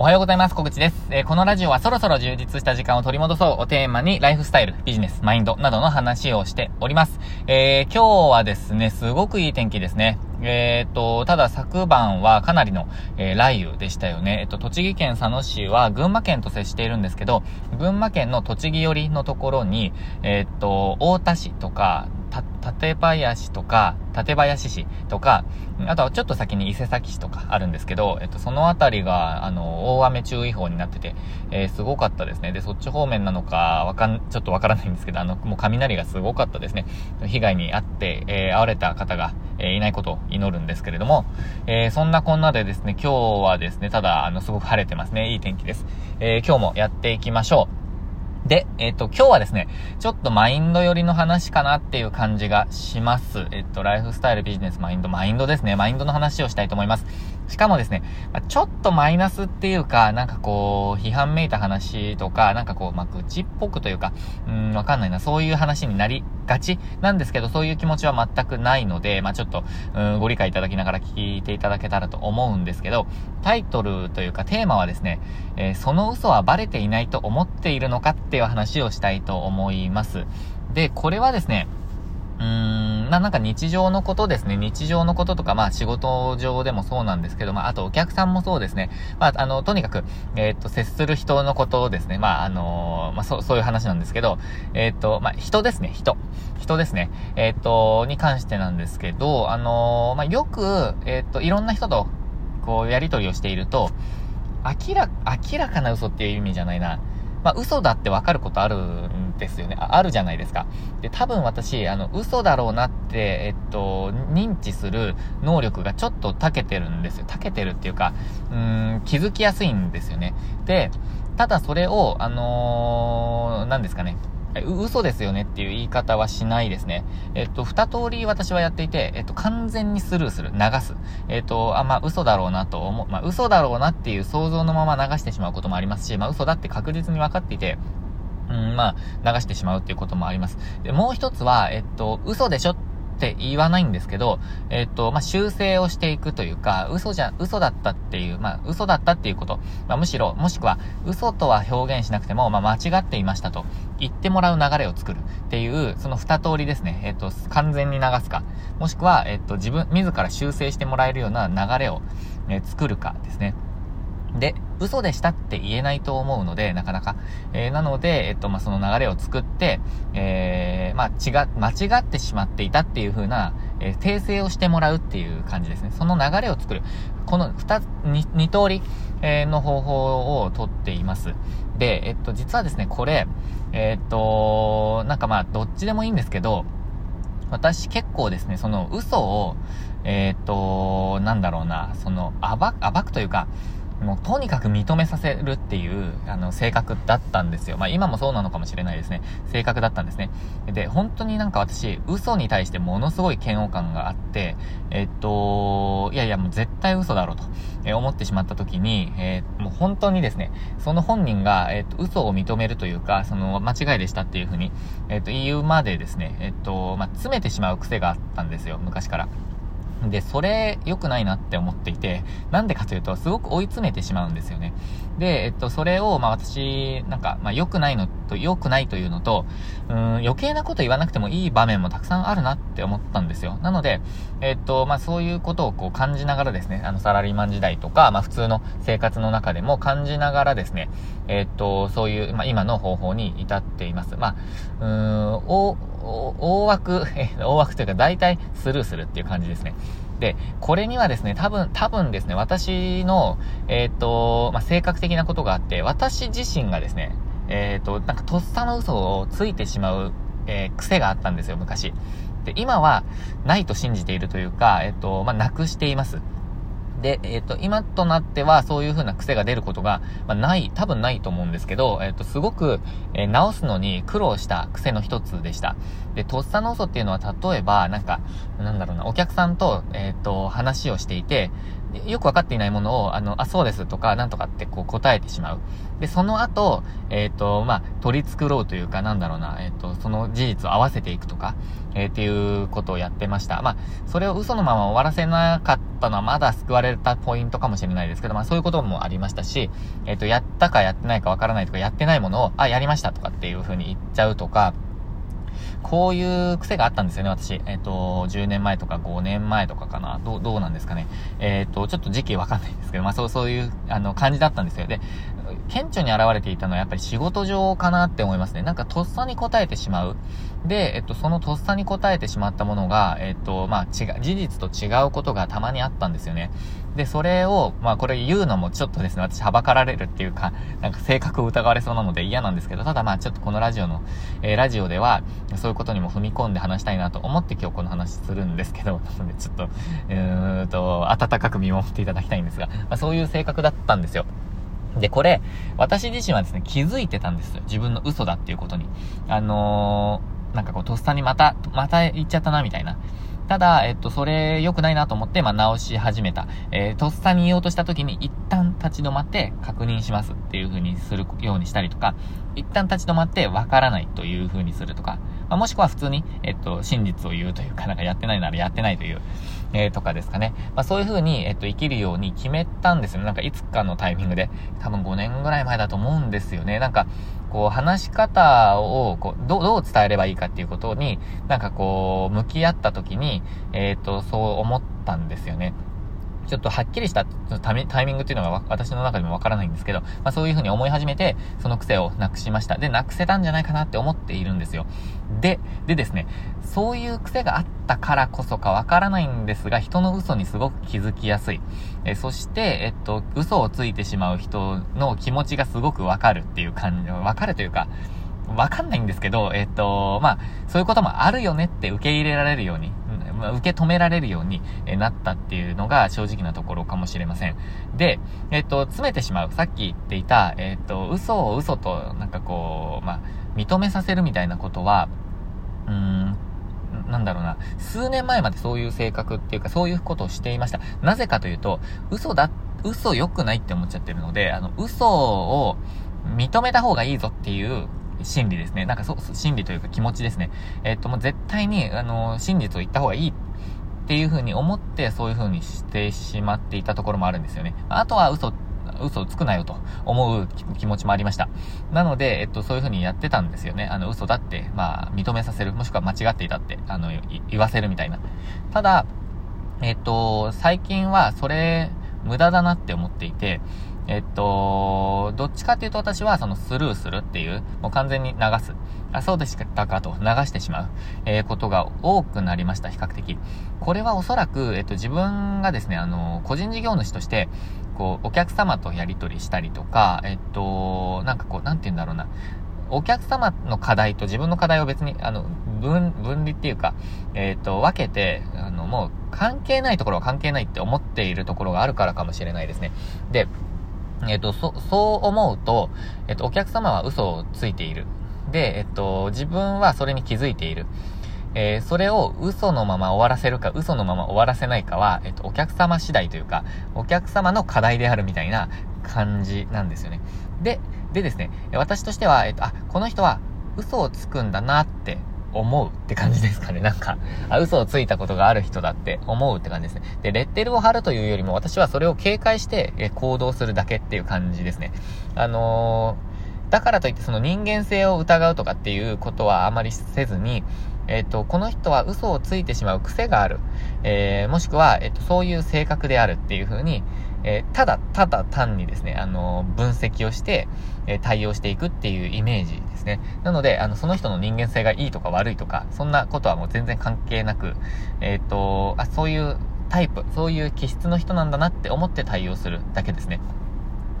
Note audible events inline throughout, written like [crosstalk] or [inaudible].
おはようございます。小口です。えー、このラジオはそろそろ充実した時間を取り戻そうをテーマにライフスタイル、ビジネス、マインドなどの話をしております。えー、今日はですね、すごくいい天気ですね。えっ、と、ただ昨晩はかなりの、えー、雷雨でしたよね。えっ、と、栃木県佐野市は群馬県と接しているんですけど、群馬県の栃木寄りのところに、えっ、と、大田市とか、た、館林とか、館林市とか、あとはちょっと先に伊勢崎市とかあるんですけど、えっと、そのあたりが、あの、大雨注意報になってて、えー、すごかったですね。で、そっち方面なのか、わかん、ちょっとわからないんですけど、あの、もう雷がすごかったですね。被害に遭って、えー、遭われた方が、えー、いないことを祈るんですけれども、えー、そんなこんなでですね、今日はですね、ただ、あの、すごく晴れてますね。いい天気です。えー、今日もやっていきましょう。で、えっ、と、今日はですね、ちょっとマインド寄りの話かなっていう感じがします。えっと、ライフスタイル、ビジネス、マインド、マインドですね。マインドの話をしたいと思います。しかもですね、まちょっとマイナスっていうか、なんかこう、批判めいた話とか、なんかこう、まあ、愚痴っぽくというか、うん、わかんないな、そういう話になりがちなんですけど、そういう気持ちは全くないので、まあ、ちょっと、うん、ご理解いただきながら聞いていただけたらと思うんですけど、タイトルというかテーマはですね、えー、その嘘はバレていないと思っているのかっていう話をしたいと思います。で、これはですね、うーん、まあなんか日常のことですね。日常のこととか、まあ仕事上でもそうなんですけど、まああとお客さんもそうですね。まああの、とにかく、えっ、と、接する人のことですね。まああのまあそう、そういう話なんですけど、えっ、と、まあ人ですね、人。人ですね。えっ、と、に関してなんですけど、あのまあよく、えっ、と、いろんな人と、こう、やりとりをしていると、明ら、明らかな嘘っていう意味じゃないな。まあ、嘘だってわかることあるんですよねあ。あるじゃないですか。で、多分私、あの、嘘だろうなって、えっと、認知する能力がちょっと長けてるんですよ。長けてるっていうか、うーん、気づきやすいんですよね。で、ただそれを、あのー、何ですかね。嘘ですよねっていう言い方はしないですね。えっと、二通り私はやっていて、えっと、完全にスルーする、流す。えっと、あ、まあ、嘘だろうなと思う、まあ、嘘だろうなっていう想像のまま流してしまうこともありますし、まあ、嘘だって確実に分かっていて、うん、まあ、流してしまうっていうこともあります。で、もう一つは、えっと、嘘でしょって言わないんですけど、えっ、と、まあ、修正をしていくというか、嘘じゃ、嘘だったっていう、まあ、嘘だったっていうこと、まあ、むしろ、もしくは、嘘とは表現しなくても、まあ、間違っていましたと言ってもらう流れを作るっていう、その二通りですね。えっ、と、完全に流すか、もしくは、えっ、と、自分、自ら修正してもらえるような流れを、え作るかですね。で、嘘でしたって言えないと思うので、なかなか。えー、なので、えっと、まあ、その流れを作って、えー、まあ、違、間違ってしまっていたっていう風な、えー、訂正をしてもらうっていう感じですね。その流れを作る。この二、二、二通り、えー、の方法をとっています。で、えっと、実はですね、これ、えー、っと、なんかまあ、どっちでもいいんですけど、私結構ですね、その嘘を、えっと、なんだろうな、その、暴く、暴くというか、もうとにかく認めさせるっていう、あの、性格だったんですよ。まあ今もそうなのかもしれないですね。性格だったんですね。で、本当になんか私、嘘に対してものすごい嫌悪感があって、えっと、いやいやもう絶対嘘だろうと、え思ってしまった時に、えー、もう本当にですね、その本人が、えっと、嘘を認めるというか、その間違いでしたっていうふうに、えっと、言うまでですね、えっと、まあ、詰めてしまう癖があったんですよ、昔から。で、それ良くないなって思っていて、なんでかというと、すごく追い詰めてしまうんですよね。で、えっと、それを、まあ私、なんか、まあ良くないのと、良くないというのと、うん、余計なこと言わなくてもいい場面もたくさんあるなって思ったんですよ。なので、えっと、まあそういうことをこう感じながらですね、あの、サラリーマン時代とか、まあ普通の生活の中でも感じながらですね、えっと、そういう、まあ今の方法に至っています。まあ、うーん、お、大枠、[laughs] 大枠というか大体スルーするっていう感じですね。で、これにはですね、多分、多分ですね、私の、えっ、と、まあ、性格的なことがあって、私自身がですね、えっ、と、なんかとっさの嘘をついてしまう、えー、癖があったんですよ、昔。で、今はないと信じているというか、えっ、と、まあ、なくしています。で、えっ、ー、と、今となってはそういう風な癖が出ることが、まあ、ない、多分ないと思うんですけど、えっ、ー、と、すごく、えー、直すのに苦労した癖の一つでした。で、とっさの嘘っていうのは例えば、なんか、なんだろうな、お客さんと、えっ、と、話をしていて、よくわかっていないものを、あの、あ、そうですとか、なんとかってこう答えてしまう。で、その後、えっ、ー、と、まあ、取り繕うというか、なんだろうな、えっ、ー、と、その事実を合わせていくとか、えー、っていうことをやってました。まあ、それを嘘のまま終わらせなかったのはまだ救われたポイントかもしれないですけど、まあそういうこともありましたし、えっ、と、やったかやってないかわからないとか、やってないものを、あ、やりましたとかっていう風に言っちゃうとか、こういう癖があったんですよね、私。えっ、と、10年前とか5年前とかかな。どう、どうなんですかね。えっ、と、ちょっと時期わかんないんですけど、まあそう、そういう、あの、感じだったんですよ。で、顕著に現れていたのはやっぱり仕事上かなって思いますね。なんかとっさに答えてしまう。で、えっと、そのとっさに答えてしまったものが、えっと、まあ、違う、事実と違うことがたまにあったんですよね。で、それを、まあ、これ言うのもちょっとですね、私はばかられるっていうか、なんか性格を疑われそうなので嫌なんですけど、ただまあ、ちょっとこのラジオの、えー、ラジオでは、そういうことにも踏み込んで話したいなと思って今日この話するんですけど、なのでちょっと、うーんと、温かく見守っていただきたいんですが、まあ、そういう性格だったんですよ。で、これ、私自身はですね、気づいてたんですよ。自分の嘘だっていうことに。あのー、なんかこう、とっさにまた、また行っちゃったな、みたいな。ただ、えっと、それ良くないなと思って、まあ、直し始めた。えー、とっさに言おうとした時に、一旦立ち止まって確認しますっていう風にするようにしたりとか、一旦立ち止まってわからないという風にするとか、まあ、もしくは普通に、えっと、真実を言うというか、なんかやってないならやってないという、えー、とかですかね。まあ、そういう風に、えっと、生きるように決めたんですよね。なんかいつかのタイミングで、多分5年ぐらい前だと思うんですよね。なんか、こう、話し方を、こう、ど、どう伝えればいいかっていうことに、なんかこう、向き合った時に、えっ、ー、と、そう思ったんですよね。ちょっとはっきりしたタイミングっていうのが私の中でもわからないんですけど、まあそういうふうに思い始めて、その癖をなくしました。で、なくせたんじゃないかなって思っているんですよ。で、でですね、そういう癖があったからこそかわからないんですが、人の嘘にすごく気づきやすい。えそして、えっと、嘘をついてしまう人の気持ちがすごくわかるっていう感じ、わかるというか、わかんないんですけど、えっと、まあ、そういうこともあるよねって受け入れられるように、ま、受け止められるようになったっていうのが正直なところかもしれません。で、えっと、詰めてしまう。さっき言っていた、えっと、嘘を嘘と、なんかこう、まあ、認めさせるみたいなことは、うーん、なんだろうな、数年前までそういう性格っていうか、そういうことをしていました。なぜかというと、嘘だ、嘘良くないって思っちゃってるので、あの、嘘を認めた方がいいぞっていう心理ですね。なんかそう、心理というか気持ちですね。えっと、もう絶対に、あの、真実を言った方がいいっていう風に思って、そういう風にしてしまっていたところもあるんですよね。あとは嘘、嘘つくなよと思う気持ちもありました。なので、えっと、そういう風にやってたんですよね。あの、嘘だって、まあ、認めさせる、もしくは間違っていたって、あの、言わせるみたいな。ただ、えっと、最近はそれ、無駄だなって思っていて、えっと、どっちかっていうと私はそのスルーするっていう、もう完全に流す。あ、そうでしたかと流してしまう、えー、ことが多くなりました、比較的。これはおそらく、えっと、自分がですね、あの、個人事業主として、こう、お客様とやり取りしたりとか、えっと、なんかこう、なんて言うんだろうな。お客様の課題と自分の課題を別に、あの、分、分離っていうか、えっ、ー、と、分けて、あの、もう、関係ないところは関係ないって思っているところがあるからかもしれないですね。で、えっ、と、そ、そう思うと、えっ、と、お客様は嘘をついている。で、えっ、と、自分はそれに気づいている。えー、それを嘘のまま終わらせるか、嘘のまま終わらせないかは、えっ、と、お客様次第というか、お客様の課題であるみたいな感じなんですよね。で、でですね、私としては、えっ、と、あ、この人は嘘をつくんだなって思うって感じですかね。なんか、あ、嘘をついたことがある人だって思うって感じですね。で、レッテルを貼るというよりも、私はそれを警戒して、え行動するだけっていう感じですね。あのー、だからといってその人間性を疑うとかっていうことはあまりせずに、えっ、と、この人は嘘をついてしまう癖がある。えー、もしくは、えっ、と、そういう性格であるっていう風に、えー、ただ、ただ単にですね、あの、分析をして、えー、対応していくっていうイメージですね。なので、あの、その人の人間性がいいとか悪いとか、そんなことはもう全然関係なく、えっ、と、あ、そういうタイプ、そういう気質の人なんだなって思って対応するだけですね。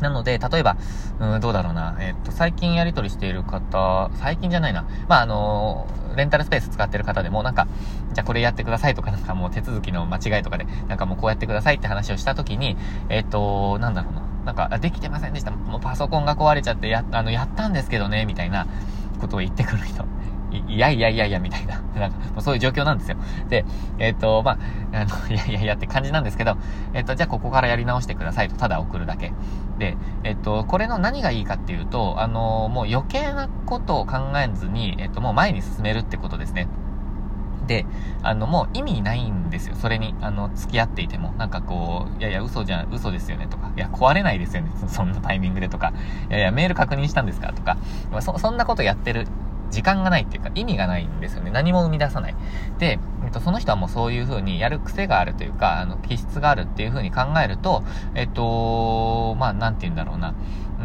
なので、例えば、うん、どうだろうな。えっと、最近やり取りしている方、最近じゃないな。まあ、あのレンタルスペース使ってる方でも、なんか、じゃあこれやってくださいとか、なんかもう手続きの間違いとかで、なんかもうこうやってくださいって話をした時に、えっと、なんだろうな。なんか、できてませんでした。もうパソコンが壊れちゃって、や、あの、やったんですけどね、みたいなことを言ってくる人。いやいやいやいや、みたいな。[laughs] なんか、もうそういう状況なんですよ。で、えっ、ー、と、まあ、あの、[laughs] いやいやいやって感じなんですけど、えっ、ー、と、じゃあここからやり直してくださいと、ただ送るだけ。で、えっ、ー、と、これの何がいいかっていうと、あの、もう余計なことを考えずに、えっ、と、もう前に進めるってことですね。で、あの、もう意味ないんですよ。それに、あの、付き合っていても。なんかこう、いやいや、嘘じゃん、嘘ですよねとか、いや、壊れないですよね。そんなタイミングでとか、いやいや、メール確認したんですかとか、そ、そんなことやってる時間がないっていうか、意味がないんですよね。何も生み出さない。で、えっと、その人はもうそういう風にやる癖があるというか、あの、気質があるっていう風に考えると、えっと、まあ、なんて言うんだろうな。うー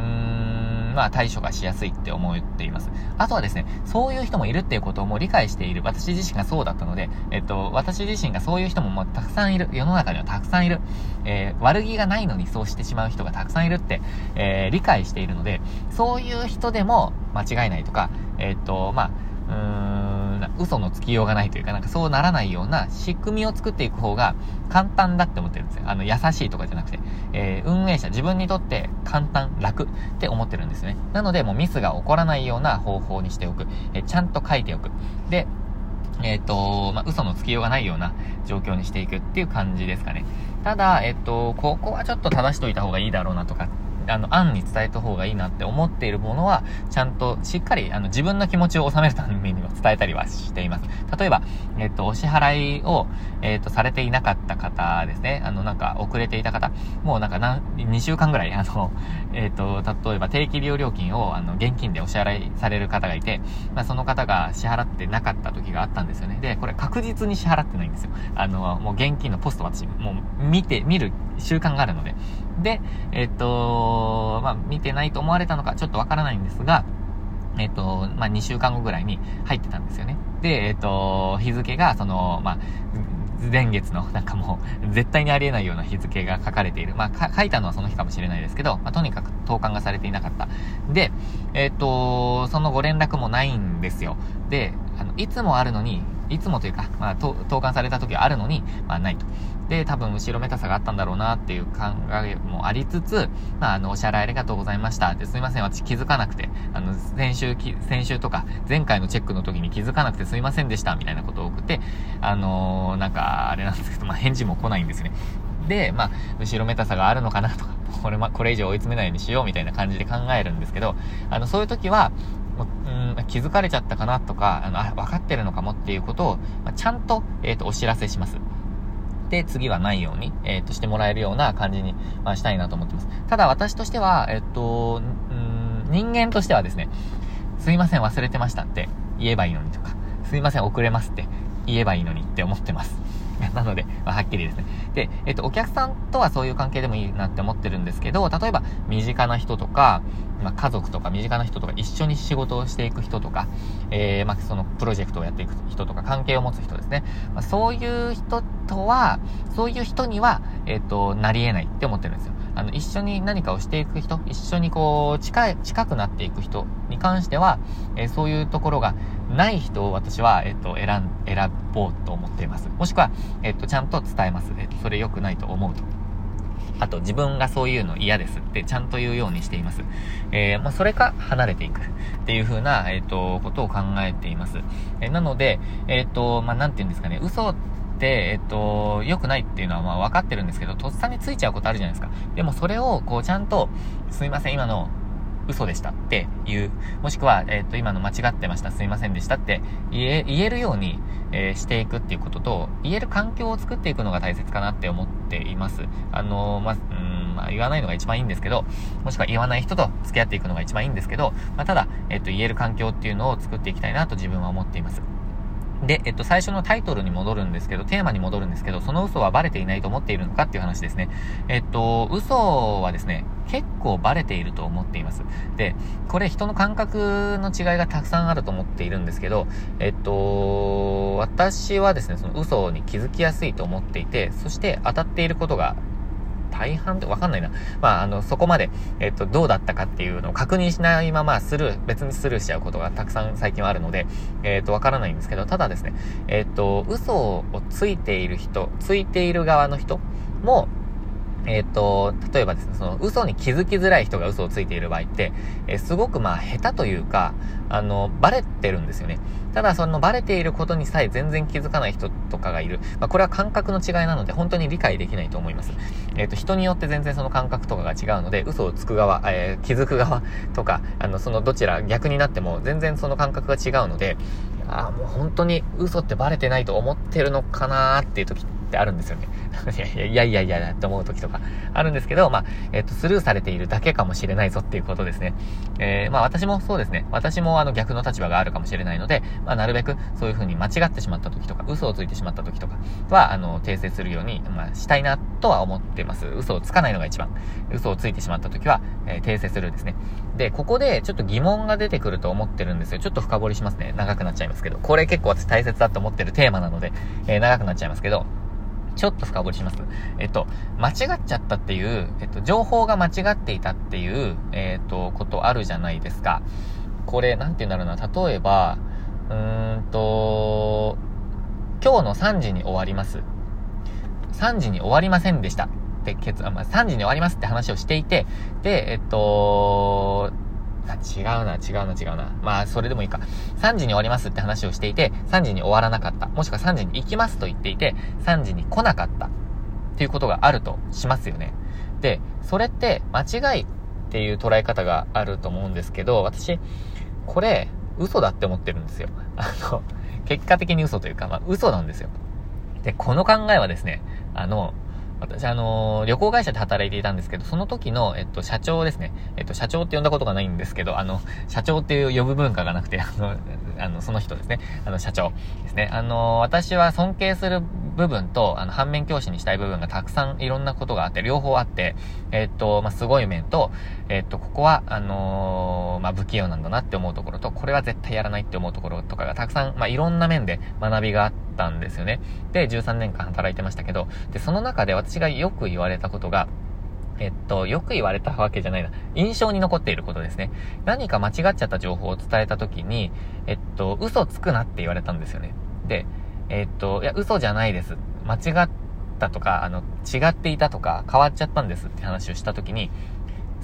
ん、まあ、対処がしやすいって思っています。あとはですね、そういう人もいるっていうことをもう理解している。私自身がそうだったので、えっと、私自身がそういう人ももうたくさんいる。世の中にはたくさんいる。えー、悪気がないのにそうしてしまう人がたくさんいるって、えー、理解しているので、そういう人でも間違いないとか、えっと、まあ、うーん、嘘のつきようがないというか、なんかそうならないような仕組みを作っていく方が簡単だって思ってるんですよ。あの、優しいとかじゃなくて、えー、運営者、自分にとって簡単、楽って思ってるんですね。なので、もうミスが起こらないような方法にしておく。えー、ちゃんと書いておく。で、えっ、と、まあ、嘘のつきようがないような状況にしていくっていう感じですかね。ただ、えっ、と、ここはちょっと正しといた方がいいだろうなとかあの、案に伝えた方がいいなって思っているものは、ちゃんとしっかり、あの、自分の気持ちを収めるためには伝えたりはしています。例えば、えっと、お支払いを、えっと、されていなかった方ですね。あの、なんか、遅れていた方、もうなんか、何、2週間ぐらい、あの、[laughs] えっと、例えば、定期利用料金を、あの、現金でお支払いされる方がいて、まあ、その方が支払ってなかった時があったんですよね。で、これ確実に支払ってないんですよ。あの、もう現金のポスト私、もう見て、見る習慣があるので。で、えっと、まあ、見てないと思われたのかちょっとわからないんですが、えっと、まあ、2週間後ぐらいに入ってたんですよね。で、えっと、日付が、その、まあ、前月の、なんかもう、絶対にありえないような日付が書かれている。まあ、書いたのはその日かもしれないですけど、まあ、とにかく投函がされていなかった。で、えっと、そのご連絡もないんですよ。で、あの、いつもあるのに、いつもというか、まあ、投函された時はあるのに、まあ、ないと。で、多分後ろめたさがあったんだろうなっていう考えもありつつ、まあ、あの、お支払いありがとうございました。で、すいません、私気づかなくて、あの、先週、先週とか、前回のチェックの時に気づかなくてすいませんでした、みたいなことを送って、あのー、なんか、あれなんですけど、まあ、返事も来ないんですね。で、まあ、後ろめたさがあるのかなとか、これ、ま、これ以上追い詰めないようにしようみたいな感じで考えるんですけど、あの、そういう時は、うん、気づかれちゃったかなとか、あの、あ、分かってるのかもっていうことを、まあ、ちゃんと、えっ、ー、と、お知らせします。で、次はないように、えっ、ー、と、してもらえるような感じに、まあ、したいなと思ってます。ただ、私としては、えっ、ー、と、ん、人間としてはですね、すいません、忘れてましたって言えばいいのにとか、すいません、遅れますって言えばいいのにって思ってます。[laughs] なので、まあ、はっきりですね。で、えっと、お客さんとはそういう関係でもいいなって思ってるんですけど、例えば、身近な人とか、まあ、家族とか身近な人とか、一緒に仕事をしていく人とか、えー、まあ、そのプロジェクトをやっていく人とか、関係を持つ人ですね。まあ、そういう人とは、そういう人には、えっと、なり得ないって思ってるんですよ。あの、一緒に何かをしていく人、一緒にこう、近い、近くなっていく人に関しては、えー、そういうところがない人を私は、えっ、と、選ん、選ぼうと思っています。もしくは、えっ、と、ちゃんと伝えます。えっ、と、それ良くないと思うと。あと、自分がそういうの嫌ですってちゃんと言うようにしています。えー、まあ、それか離れていくっていう風な、えっ、と、ことを考えています。えー、なので、えっ、と、まあ、なんて言うんですかね、嘘って、えっと、良くないっていうのはまあ分かってるんですけど、とっさについちゃうことあるじゃないですか。でもそれを、こう、ちゃんと、すいません、今の嘘でしたっていう、もしくは、えっ、ー、と、今の間違ってました、すいませんでしたって言え、るように、えー、していくっていうことと、言える環境を作っていくのが大切かなって思っています。あのー、ま、うん、まあ、言わないのが一番いいんですけど、もしくは言わない人と付き合っていくのが一番いいんですけど、まあ、ただ、えっ、と、言える環境っていうのを作っていきたいなと自分は思っています。で、えっと、最初のタイトルに戻るんですけど、テーマに戻るんですけど、その嘘はバレていないと思っているのかっていう話ですね。えっと、嘘はですね、結構バレていると思っています。で、これ人の感覚の違いがたくさんあると思っているんですけど、えっと、私はですね、その嘘に気づきやすいと思っていて、そして当たっていることが大半ってわかんないな。まあ、あの、そこまで、えっと、どうだったかっていうのを確認しないままスルー、別にスルーしちゃうことがたくさん最近はあるので、えっと、わからないんですけど、ただですね、えっと、嘘をついている人、ついている側の人も、えっ、と、例えばですね、その嘘に気づきづらい人が嘘をついている場合って、えー、すごくまあ下手というか、あの、バレてるんですよね。ただそのバレていることにさえ全然気づかない人とかがいる。まあこれは感覚の違いなので本当に理解できないと思います。えっ、と、人によって全然その感覚とかが違うので、嘘をつく側、え、気づく側 [laughs] とか、あの、そのどちら逆になっても全然その感覚が違うので、ああ、もう本当に嘘ってバレてないと思ってるのかなーっていう時ってあるんですよね。[laughs] いやいやいやいやって思う時とかあるんですけど、まあ、えっ、と、スルーされているだけかもしれないぞっていうことですね。えー、まあ私もそうですね。私もあの逆の立場があるかもしれないので、まあなるべくそういう風に間違ってしまった時とか、嘘をついてしまった時とかは、あの、訂正するように、まあしたいなとは思ってます。嘘をつかないのが一番。嘘をついてしまった時は、えー、訂正するですね。で、ここでちょっと疑問が出てくると思ってるんですよ。ちょっと深掘りしますね。長くなっちゃいますけど。これ結構私大切だと思ってるテーマなので、えー、長くなっちゃいますけど、ちょっと深掘りします。えっと、間違っちゃったっていう、えっと、情報が間違っていたっていう、えっと、ことあるじゃないですか。これ、なんて言うんだろうな。例えば、うーんと、今日の3時に終わります。3時に終わりませんでした。って結、あ、まあ、3時に終わりますって話をしていて、で、えっと、違うな、違うな、違うな。まあ、それでもいいか。3時に終わりますって話をしていて、3時に終わらなかった。もしくは3時に行きますと言っていて、3時に来なかった。っていうことがあるとしますよね。で、それって間違いっていう捉え方があると思うんですけど、私、これ、嘘だって思ってるんですよ。[laughs] あの、結果的に嘘というか、まあ、嘘なんですよ。で、この考えはですね、あの、私、あのー、旅行会社で働いていたんですけど、その時の、えっと、社長ですね。えっと、社長って呼んだことがないんですけど、あの、社長っていう呼ぶ文化がなくて、あの、あの、その人ですね。あの、社長ですね。あのー、私は尊敬する部分と、あの、反面教師にしたい部分がたくさんいろんなことがあって、両方あって、えっと、まあ、すごい面と、えっと、ここは、あのー、まあ、不器用なんだなって思うところと、これは絶対やらないって思うところとかがたくさん、まあ、いろんな面で学びがあったんですよね。で、13年間働いてましたけど、で、その中で私がよく言われたことが、えっと、よく言われたわけじゃないな。印象に残っていることですね。何か間違っちゃった情報を伝えたときに、えっと、嘘つくなって言われたんですよね。で、えっと、いや、嘘じゃないです。間違ったとか、あの、違っていたとか、変わっちゃったんですって話をした時に、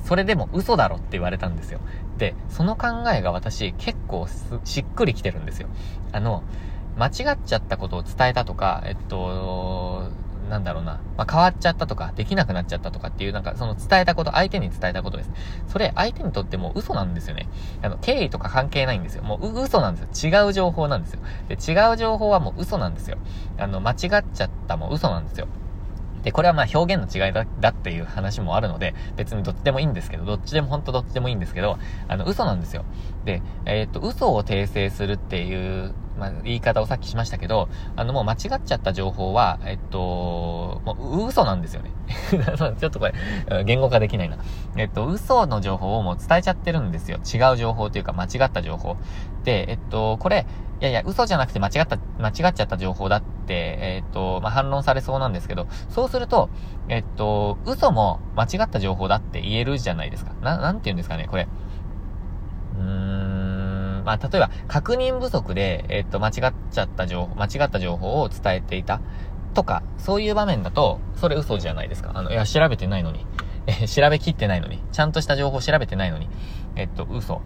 それでも嘘だろって言われたんですよ。で、その考えが私結構しっくりきてるんですよ。あの、間違っちゃったことを伝えたとか、えっと、なんだろうな、まあ、変わっちゃったとか、できなくなっちゃったとかっていう、なんかその伝えたこと、相手に伝えたことです。それ、相手にとっても嘘なんですよね。あの、経緯とか関係ないんですよ。もう嘘なんですよ。違う情報なんですよ。で、違う情報はもう嘘なんですよ。あの、間違っちゃったも嘘なんですよ。で、これはまあ表現の違いだだっていう話もあるので、別にどっちでもいいんですけど、どっちでも本当どっちでもいいんですけど、あの、嘘なんですよ。で、えー、っと、嘘を訂正するっていうまあ、言い方をさっきしましたけど、あの、もう間違っちゃった情報は、えっと、もう嘘なんですよね。[laughs] ちょっとこれ、言語化できないな。えっと、嘘の情報をもう伝えちゃってるんですよ。違う情報というか間違った情報。で、えっと、これ、いやいや、嘘じゃなくて間違った、間違っちゃった情報だって、えっと、まあ、反論されそうなんですけど、そうすると、えっと、嘘も間違った情報だって言えるじゃないですか。な、なんて言うんですかね、これ。まあ、例えば、確認不足で、えっと、間違っちゃった情報、間違った情報を伝えていたとか、そういう場面だと、それ嘘じゃないですか。あの、いや、調べてないのに、え調べきってないのに、ちゃんとした情報調べてないのに、えっと、嘘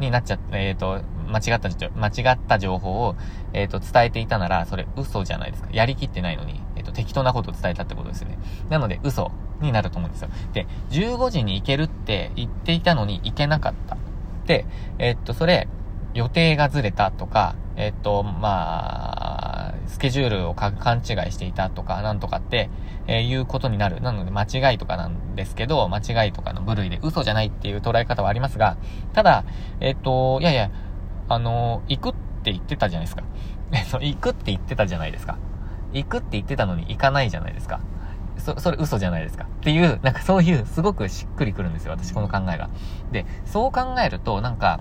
になっちゃった、えっと、間違った、間違った情報を、えっと、伝えていたなら、それ嘘じゃないですか。やりきってないのに、えっと、適当なことを伝えたってことですよね。なので、嘘になると思うんですよ。で、15時に行けるって言っていたのに行けなかった。で、えっと、それ、予定がずれたとか、えっと、まあ、スケジュールを勘違いしていたとか、なんとかって、えー、いうことになる。なので、間違いとかなんですけど、間違いとかの部類で嘘じゃないっていう捉え方はありますが、ただ、えっと、いやいや、あの、行くって言ってたじゃないですか。行くって言ってたじゃないですか。行くって言ってたのに行かないじゃないですか。そ、それ嘘じゃないですか。っていう、なんかそういう、すごくしっくりくるんですよ、私この考えが。で、そう考えると、なんか、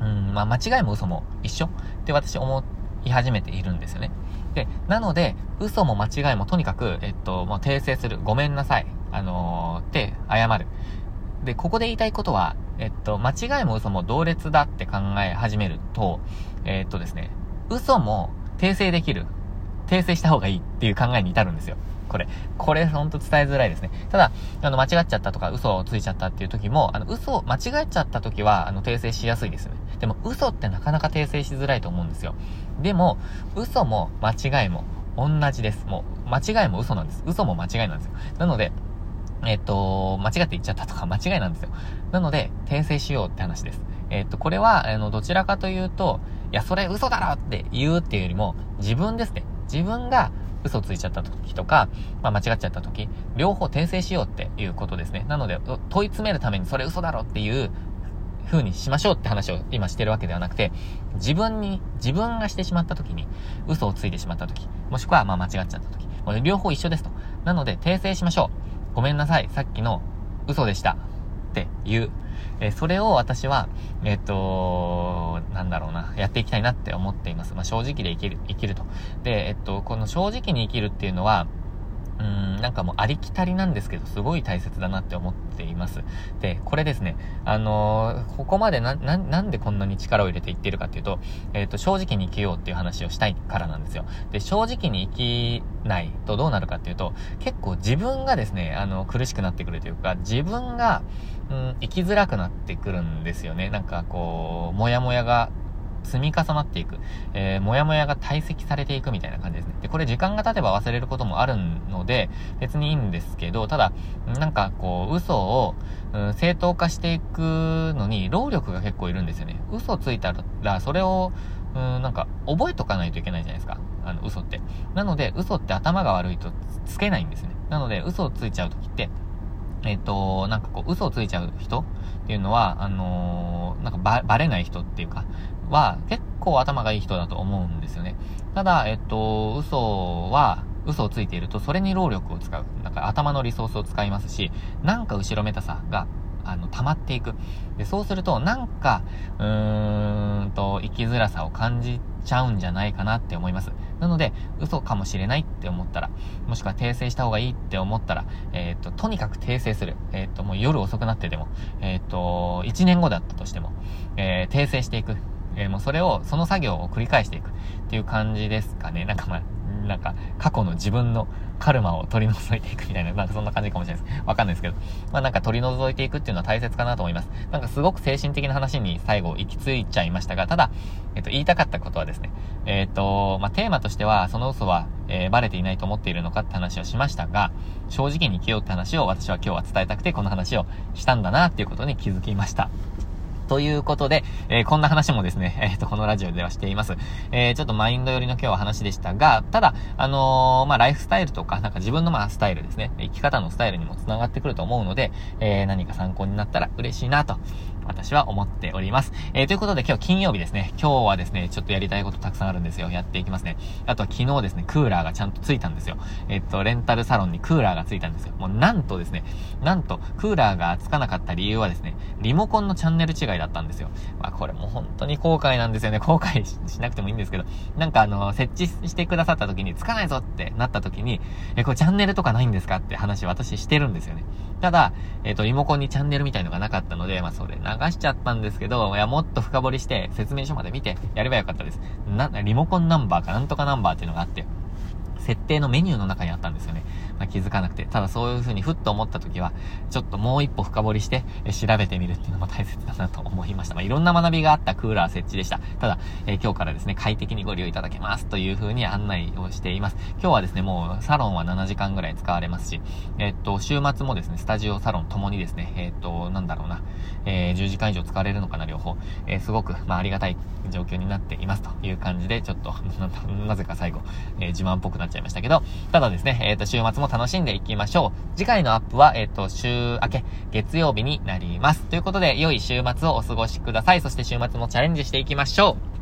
うん、まあ、間違いも嘘も一緒って私思い始めているんですよね。で、なので、嘘も間違いもとにかく、えっと、もう訂正する。ごめんなさい。あのー、って謝る。で、ここで言いたいことは、えっと、間違いも嘘も同列だって考え始めると、えっとですね、嘘も訂正できる。訂正した方がいいっていう考えに至るんですよ。これ。これほんと伝えづらいですね。ただ、あの、間違っちゃったとか、嘘をついちゃったっていう時も、あの、嘘を間違えちゃった時は、あの、訂正しやすいですよね。でも、嘘ってなかなか訂正しづらいと思うんですよ。でも、嘘も間違いも同じです。もう、間違いも嘘なんです。嘘も間違いなんですよ。なので、えっと、間違って言っちゃったとか間違いなんですよ。なので、訂正しようって話です。えっと、これは、あの、どちらかというと、いや、それ嘘だろって言うっていうよりも、自分ですね。自分が嘘ついちゃった時とか、まあ、間違っちゃった時、両方訂正しようっていうことですね。なので、問い詰めるためにそれ嘘だろっていう風にしましょうって話を今してるわけではなくて、自分に、自分がしてしまった時に、嘘をついてしまった時、もしくはま間違っちゃった時、これ両方一緒ですと。なので、訂正しましょう。ごめんなさい。さっきの嘘でした。っていう。えそれを私は、えっ、と、なんだろうな、やっていきたいなって思っています。まあ、正直で生きる、生きると。で、えっと、この正直に生きるっていうのは、うん、なんかもうありきたりなんですけど、すごい大切だなって思っています。で、これですね、あのー、ここまでな、な、なんでこんなに力を入れていってるかっていうと、えっ、ー、と、正直に生きようっていう話をしたいからなんですよ。で、正直に生きないとどうなるかっていうと、結構自分がですね、あの、苦しくなってくるというか、自分が、うん、生きづらくなってくるんですよね。なんかこう、もやもやが積み重なっていく、えー、もやもやが堆積されていくみたいな感じですね。で、これ時間が経てば忘れることもあるので、別にいいんですけど、ただ、なんかこう、嘘を、うん、正当化していくのに、労力が結構いるんですよね。嘘ついたら、それを、うん、なんか、覚えとかないといけないじゃないですか。あの、嘘って。なので、嘘って頭が悪いとつけないんですね。なので、嘘をついちゃうときって、えっ、ー、と、なんかこう、嘘をついちゃう人っていうのは、あのー、なんかば、ばれない人っていうか、は結構頭がいい人だと思うんですよね。ただ、えっと、嘘は、嘘をついていると、それに労力を使う。なんか頭のリソースを使いますし、なんか後ろめたさが、あの、溜まっていく。で、そうすると、なんか、うーんと、生きづらさを感じちゃうんじゃないかなって思います。なので、嘘かもしれないって思ったら、もしくは訂正した方がいいって思ったら、えっ、と、とにかく訂正する。えっ、と、もう夜遅くなってても、えっ、と、1年後だったとしても、え訂正していく。えもうそれを、その作業を繰り返していくっていう感じですかね。なんかまあ、なんか、過去の自分のカルマを取り除いていくみたいな、なんかそんな感じかもしれないです。わかんないですけど。まあなんか取り除いていくっていうのは大切かなと思います。なんかすごく精神的な話に最後行き着いちゃいましたが、ただ、えっと、言いたかったことはですね、えっと、まあテーマとしては、その嘘は、えー、バレていないと思っているのかって話をしましたが、正直に生きようって話を私は今日は伝えたくて、この話をしたんだなっていうことに気づきました。ということで、えー、こんな話もですね、[laughs] えっ、ー、と、このラジオではしています。えー、ちょっとマインド寄りの今日は話でしたが、ただ、あのまあ、ライフスタイルとか、なんか自分のまあ、スタイルですね、生き方のスタイルにも繋がってくると思うので、え何か参考になったら嬉しいなと私は思っております。えー、ということで今日金曜日ですね。今日はですね、ちょっとやりたいことたくさんあるんですよ。やっていきますね。あとは昨日ですね、クーラーがちゃんとついたんですよ。えっと、レンタルサロンにクーラーがついたんですよ。もうなんとですね、なんと、クーラーがつかなかった理由はですね、リモコンのチャンネル違いだったんですよ。まあこれも本当に後悔なんですよね。後悔しなくてもいいんですけど、なんかあの、設置してくださった時に、つかないぞってなった時に、え、これチャンネルとかないんですかって話私してるんですよね。ただ、えっ、と、リモコンにチャンネルみたいのがなかったので、まあそれ流しちゃったんですけど、いや、もっと深掘りして説明書まで見てやればよかったです。な、リモコンナンバーかなんとかナンバーっていうのがあって、設定のメニューの中にあったんですよね。まあ、気づかなくて。ただそういう風にふっと思った時は、ちょっともう一歩深掘りして、え調べてみるっていうのも大切だなと思いました。まあ、いろんな学びがあったクーラー設置でした。ただ、え、今日からですね、快適にご利用いただけますという風に案内をしています。今日はですね、もうサロンは7時間ぐらい使われますし、え、っと、週末もですね、スタジオ、サロンともにですね、え、っと、なんだろうな、えー10時間以上使われるのかな、両方。えすごく、まあ、ありがたい状況になっていますという感じで、ちょっと、[laughs] なぜか最後、え自慢っぽくなっちゃいましたけど、ただですね、えっと、週末も楽しんでいきましょう。次回のアップは、えっ、ー、と、週明け、月曜日になります。ということで、良い週末をお過ごしください。そして週末もチャレンジしていきましょう。